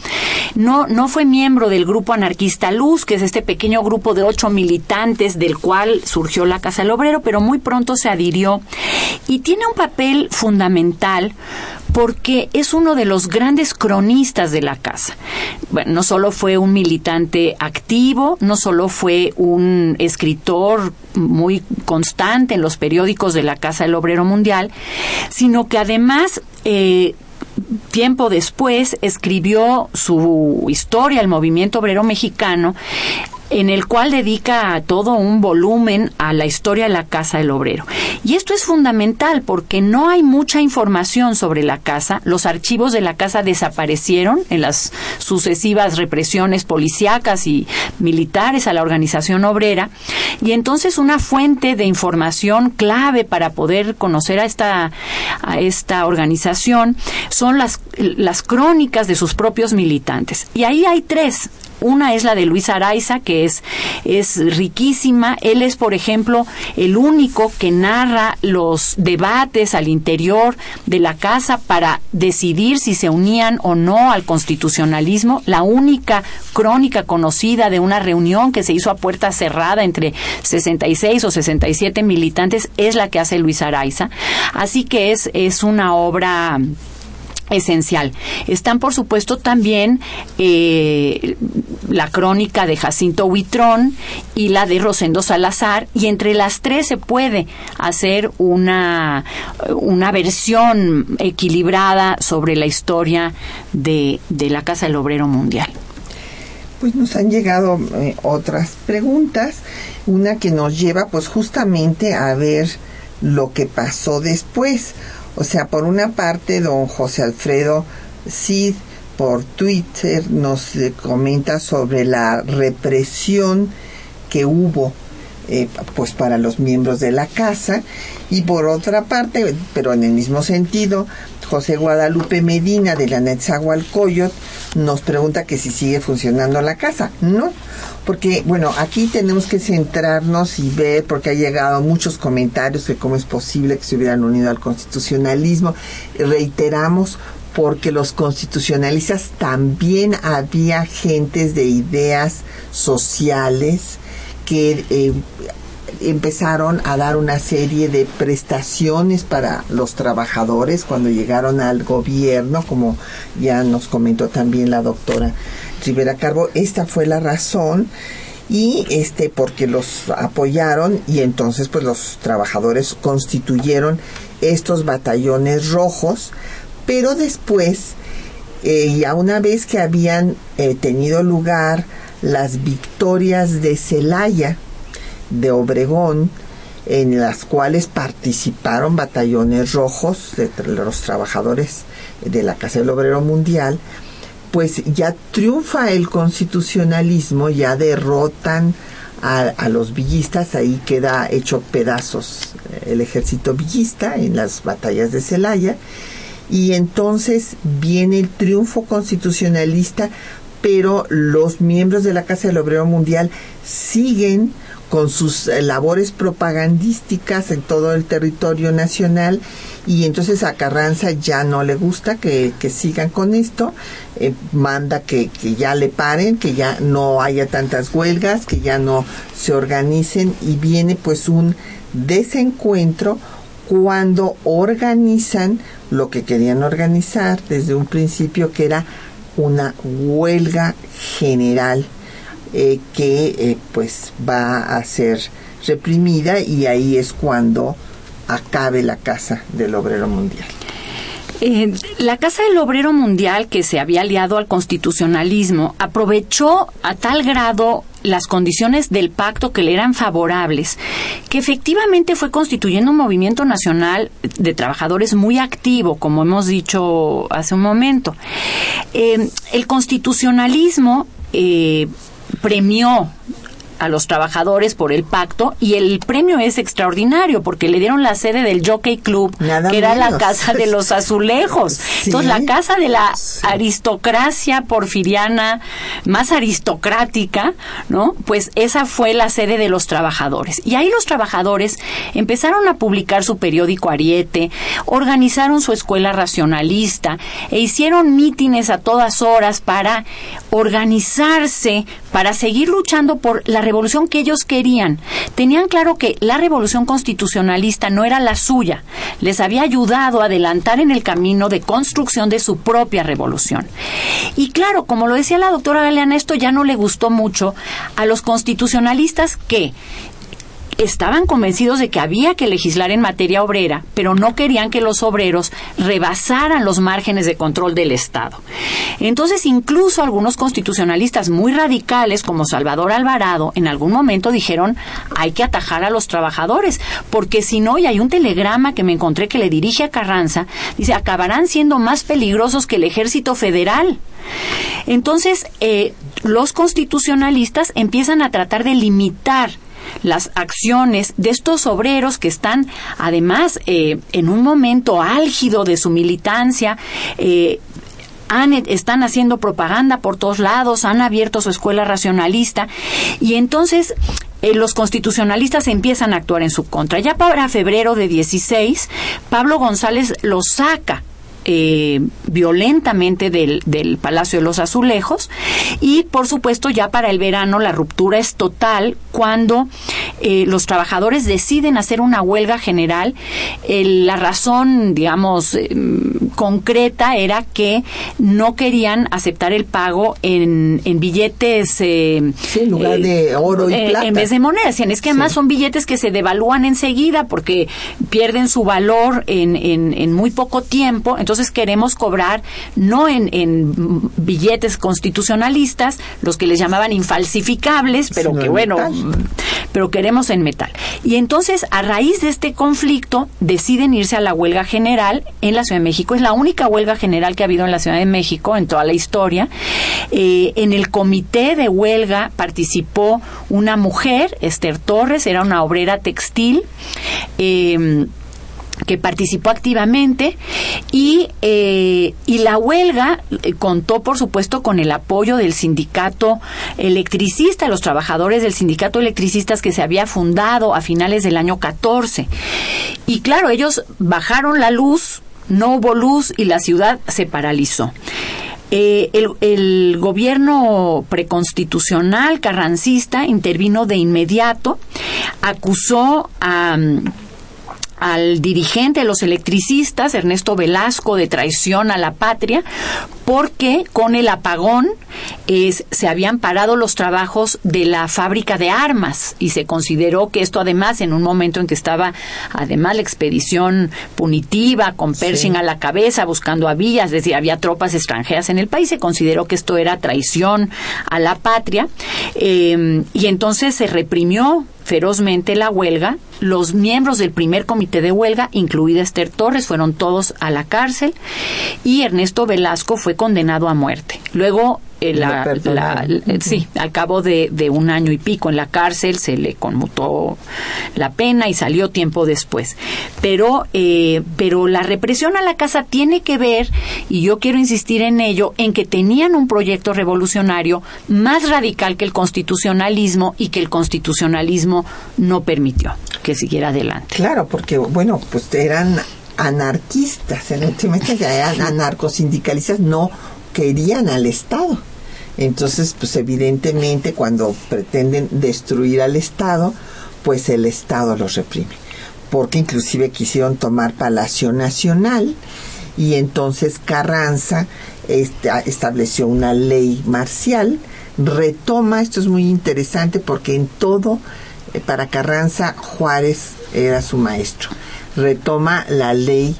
S2: No, no fue miembro del grupo anarquista Luz, que es este pequeño grupo de ocho militantes del cual surgió la Casa del Obrero, pero muy pronto se adhirió y tiene un papel fundamental porque es uno de los grandes cronistas de la casa. Bueno, no solo fue un militante activo, no solo fue un escritor muy constante en los periódicos de la Casa del Obrero Mundial, sino que además eh, tiempo después escribió su historia, el movimiento obrero mexicano, en el cual dedica todo un volumen a la historia de la Casa del Obrero. Y esto es fundamental porque no hay mucha información sobre la casa. Los archivos de la casa desaparecieron en las sucesivas represiones policíacas y militares a la organización obrera. Y entonces una fuente de información clave para poder conocer a esta, a esta organización son las, las crónicas de sus propios militantes. Y ahí hay tres. Una es la de Luis Araiza, que es, es riquísima. Él es, por ejemplo, el único que narra los debates al interior de la casa para decidir si se unían o no al constitucionalismo. La única crónica conocida de una reunión que se hizo a puerta cerrada entre 66 o 67 militantes es la que hace Luis Araiza. Así que es, es una obra esencial. Están, por supuesto, también eh, la crónica de Jacinto Huitrón y la de Rosendo Salazar, y entre las tres se puede hacer una, una versión equilibrada sobre la historia de, de la Casa del Obrero Mundial.
S1: Pues nos han llegado eh, otras preguntas, una que nos lleva pues justamente a ver lo que pasó después. O sea, por una parte, don José Alfredo Cid por Twitter nos comenta sobre la represión que hubo eh, pues para los miembros de la casa. Y por otra parte, pero en el mismo sentido, José Guadalupe Medina de la Netzahualcoyot nos pregunta que si sigue funcionando la casa. No, porque bueno, aquí tenemos que centrarnos y ver, porque ha llegado muchos comentarios de cómo es posible que se hubieran unido al constitucionalismo. Reiteramos, porque los constitucionalistas también había gentes de ideas sociales que eh, empezaron a dar una serie de prestaciones para los trabajadores cuando llegaron al gobierno, como ya nos comentó también la doctora Rivera Carbo. Esta fue la razón y este porque los apoyaron y entonces pues los trabajadores constituyeron estos batallones rojos, pero después eh, ya una vez que habían eh, tenido lugar las victorias de Celaya, de Obregón, en las cuales participaron batallones rojos de los trabajadores de la Casa del Obrero Mundial, pues ya triunfa el constitucionalismo, ya derrotan a, los villistas, ahí queda hecho pedazos el ejército villista en las batallas de Celaya, y entonces viene el triunfo constitucionalista, pero los miembros de la Casa del Obrero Mundial siguen con sus eh, labores propagandísticas en todo el territorio nacional y entonces a Carranza ya no le gusta que, sigan con esto, eh, manda que, que, ya le paren, que ya no haya tantas huelgas, que ya no se organicen y viene pues un desencuentro cuando organizan lo que querían organizar desde un principio que era una huelga general eh, que eh, pues va a ser reprimida y ahí es cuando acabe la Casa del Obrero Mundial.
S2: Eh, la Casa del Obrero Mundial, que se había aliado al constitucionalismo, aprovechó a tal grado las condiciones del pacto que le eran favorables, que efectivamente fue constituyendo un movimiento nacional de trabajadores muy activo, como hemos dicho hace un momento. el constitucionalismo premió a los trabajadores por el pacto y el premio es extraordinario porque le dieron la sede del Jockey Club, que era la casa de los azulejos. Entonces, la casa de la aristocracia porfiriana más aristocrática, ¿no? Pues esa fue la sede de los trabajadores. Y ahí los trabajadores empezaron a publicar su periódico Ariete, organizaron su escuela racionalista e hicieron mítines a todas horas para organizarse, para seguir luchando por la revolución que ellos querían. Tenían claro que la revolución constitucionalista no era la suya. Les había ayudado a adelantar en el camino de construcción de su propia revolución. Y claro, como lo decía la doctora Galeana, esto ya no le gustó mucho a los constitucionalistas que estaban convencidos de que había que legislar en materia obrera, pero no querían que los obreros rebasaran los márgenes de control del Estado. Entonces, incluso algunos constitucionalistas muy radicales, como Salvador Alvarado, en algún momento dijeron hay que atajar a los trabajadores, porque si no, y hay un telegrama que me encontré que le dirige a Carranza, dice, acabarán siendo más peligrosos que el ejército federal. Entonces, eh, los constitucionalistas empiezan a tratar de limitar las acciones de estos obreros que están además eh, en un momento álgido de su militancia, eh, están haciendo propaganda por todos lados, han abierto su escuela racionalista y entonces eh, los constitucionalistas empiezan a actuar en su contra. Ya para febrero de 16, Pablo González los saca eh, violentamente del, del, Palacio de los Azulejos y por supuesto ya para el verano la ruptura es total cuando eh, los trabajadores deciden hacer una huelga general. la razón, digamos, eh, concreta era que no querían aceptar el pago en, en billetes.
S1: en lugar de oro y plata.
S2: En vez de monedas. Es que además son billetes que se devalúan enseguida porque pierden su valor en, en, en muy poco tiempo. Entonces, entonces queremos cobrar no en, billetes constitucionalistas, los que les llamaban infalsificables, pero que bueno, pero queremos en metal. Y entonces, a raíz de este conflicto, deciden irse a la huelga general en la Ciudad de México. Es la única huelga general que ha habido en la Ciudad de México en toda la historia. Eh, en el comité de huelga participó una mujer, Esther Torres, era una obrera textil. Eh, que participó activamente y, eh, y la huelga eh, contó, por supuesto, con el apoyo del sindicato electricista, los trabajadores del sindicato electricistas que se había fundado a finales del año 14. Y claro, ellos bajaron la luz, no hubo luz y la ciudad se paralizó. Eh, el, el, gobierno preconstitucional carrancista intervino de inmediato, acusó a al dirigente de los electricistas, Ernesto Velasco, de traición a la patria, porque con el apagón se habían parado los trabajos de la fábrica de armas y se consideró que esto además en un momento en que estaba además la expedición punitiva con Pershing a la cabeza buscando a Villas, es decir, había tropas extranjeras en el país, se consideró que esto era traición a la patria eh, y entonces se reprimió ferozmente la huelga. Los miembros del primer comité de huelga, incluida Esther Torres, fueron todos a la cárcel y Ernesto Velasco fue condenado a muerte. Luego eh, sí, al cabo de, un año y pico en la cárcel se le conmutó la pena y salió tiempo después. Pero, eh, pero la represión a la casa tiene que ver, y yo quiero insistir en ello, en que tenían un proyecto revolucionario más radical que el constitucionalismo y que el constitucionalismo no permitió que siguiera adelante.
S1: Claro, porque, bueno, pues eran anarquistas, en última instancia eran anarcosindicalistas, no querían al Estado. Entonces, pues evidentemente cuando pretenden destruir al Estado, pues el Estado los reprime. Porque inclusive quisieron tomar Palacio Nacional y entonces Carranza este, estableció una ley marcial, retoma, esto es muy interesante porque en todo, eh, para Carranza Juárez era su maestro, retoma la ley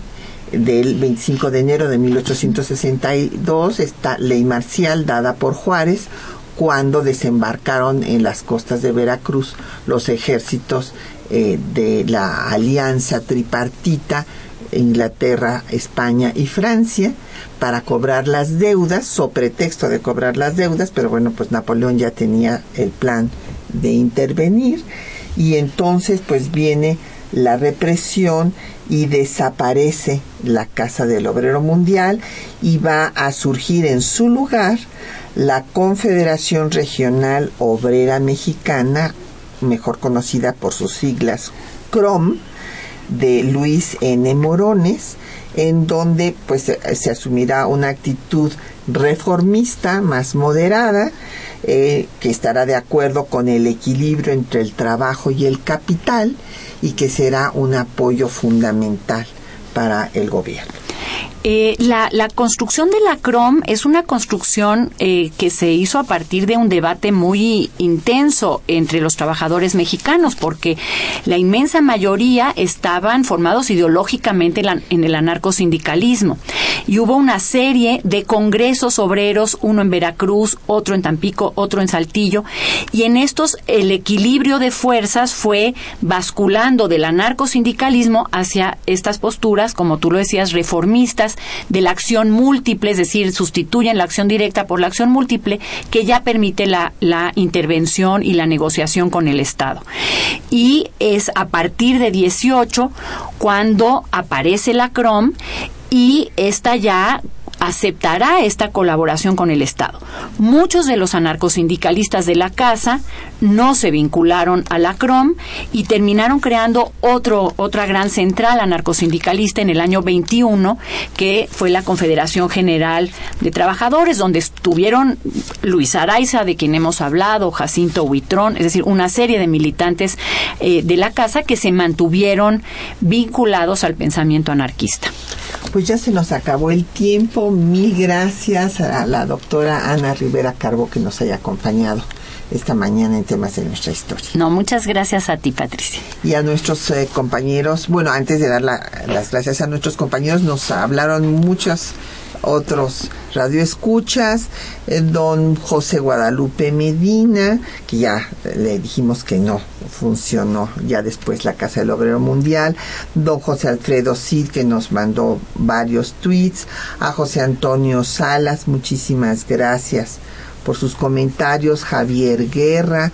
S1: del 25 de enero de 1862, esta ley marcial dada por Juárez, cuando desembarcaron en las costas de Veracruz los ejércitos eh, de la alianza tripartita Inglaterra, España y Francia para cobrar las deudas, so pretexto de cobrar las deudas, pero bueno, pues Napoleón ya tenía el plan de intervenir. Y entonces pues viene la represión y desaparece la Casa del Obrero Mundial y va a surgir en su lugar la Confederación Regional Obrera Mexicana, mejor conocida por sus siglas CROM, de Luis N. Morones, en donde pues se asumirá una actitud reformista, más moderada, eh, que estará de acuerdo con el equilibrio entre el trabajo y el capital y que será un apoyo fundamental para el gobierno.
S2: Eh, la, construcción de la CROM es una construcción eh, que se hizo a partir de un debate muy intenso entre los trabajadores mexicanos, porque la inmensa mayoría estaban formados ideológicamente en el anarcosindicalismo. Y hubo una serie de congresos obreros, uno en Veracruz, otro en Tampico, otro en Saltillo, y en estos el equilibrio de fuerzas fue basculando del anarcosindicalismo hacia estas posturas, como tú lo decías, reformistas, de la acción múltiple, es decir, sustituyen la acción directa por la acción múltiple, que ya permite la, la intervención y la negociación con el Estado. Y es a partir de 18 cuando aparece la CROM y esta ya aceptará esta colaboración con el Estado. Muchos de los anarcosindicalistas de la casa no se vincularon a la CROM y terminaron creando otro, otra gran central anarcosindicalista en el año 21, que fue la Confederación General de Trabajadores, donde estuvieron Luis Araiza, de quien hemos hablado, Jacinto Huitrón, es decir, una serie de militantes eh, de la casa que se mantuvieron vinculados al pensamiento anarquista.
S1: Pues ya se nos acabó el tiempo. Mil gracias a la doctora Ana Rivera Carbo que nos haya acompañado esta mañana en temas de nuestra historia.
S2: No, muchas gracias a ti, Patricia.
S1: Y a nuestros eh, compañeros, bueno, antes de dar las gracias a nuestros compañeros, nos hablaron muchas otros radioescuchas, eh, don José Guadalupe Medina, que ya le dijimos que no funcionó ya después la Casa del Obrero Mundial, don José Alfredo Cid, que nos mandó varios tweets, a José Antonio Salas, muchísimas gracias por sus comentarios, Javier Guerra,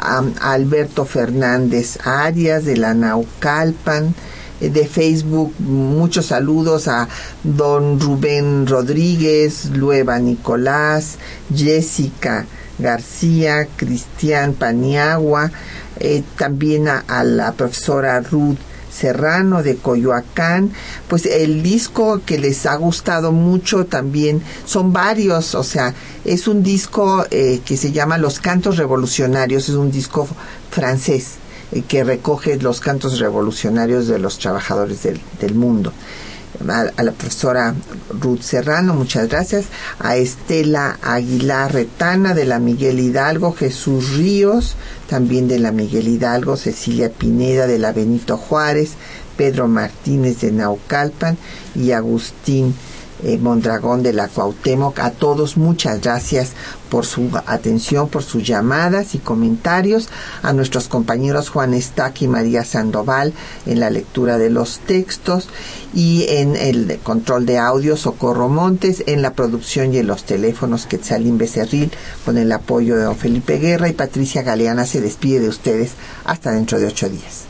S1: a Alberto Fernández Arias de la Naucalpan, de Facebook. Muchos saludos a don Rubén Rodríguez, Lueva Nicolás, Jessica García, Cristian Paniagua, eh, también a, la profesora Ruth Serrano de Coyoacán, pues el disco que les ha gustado mucho también son varios, o sea, es un disco eh, que se llama Los Cantos Revolucionarios, es un disco francés eh, que recoge los cantos revolucionarios de los trabajadores del, del mundo. A, la profesora Ruth Serrano, muchas gracias. A Estela Aguilar Retana de la Miguel Hidalgo, Jesús Ríos, también de la Miguel Hidalgo, Cecilia Pineda de la Benito Juárez, Pedro Martínez de Naucalpan y Agustín eh, Mondragón de la Cuauhtémoc. A todos muchas gracias por su atención, por sus llamadas y comentarios. A nuestros compañeros Juan Estac y María Sandoval en la lectura de los textos y en el control de audio Socorro Montes, en la producción y en los teléfonos Quetzalín Becerril con el apoyo de don Felipe Guerra y Patricia Galeana se despide de ustedes hasta dentro de ocho días.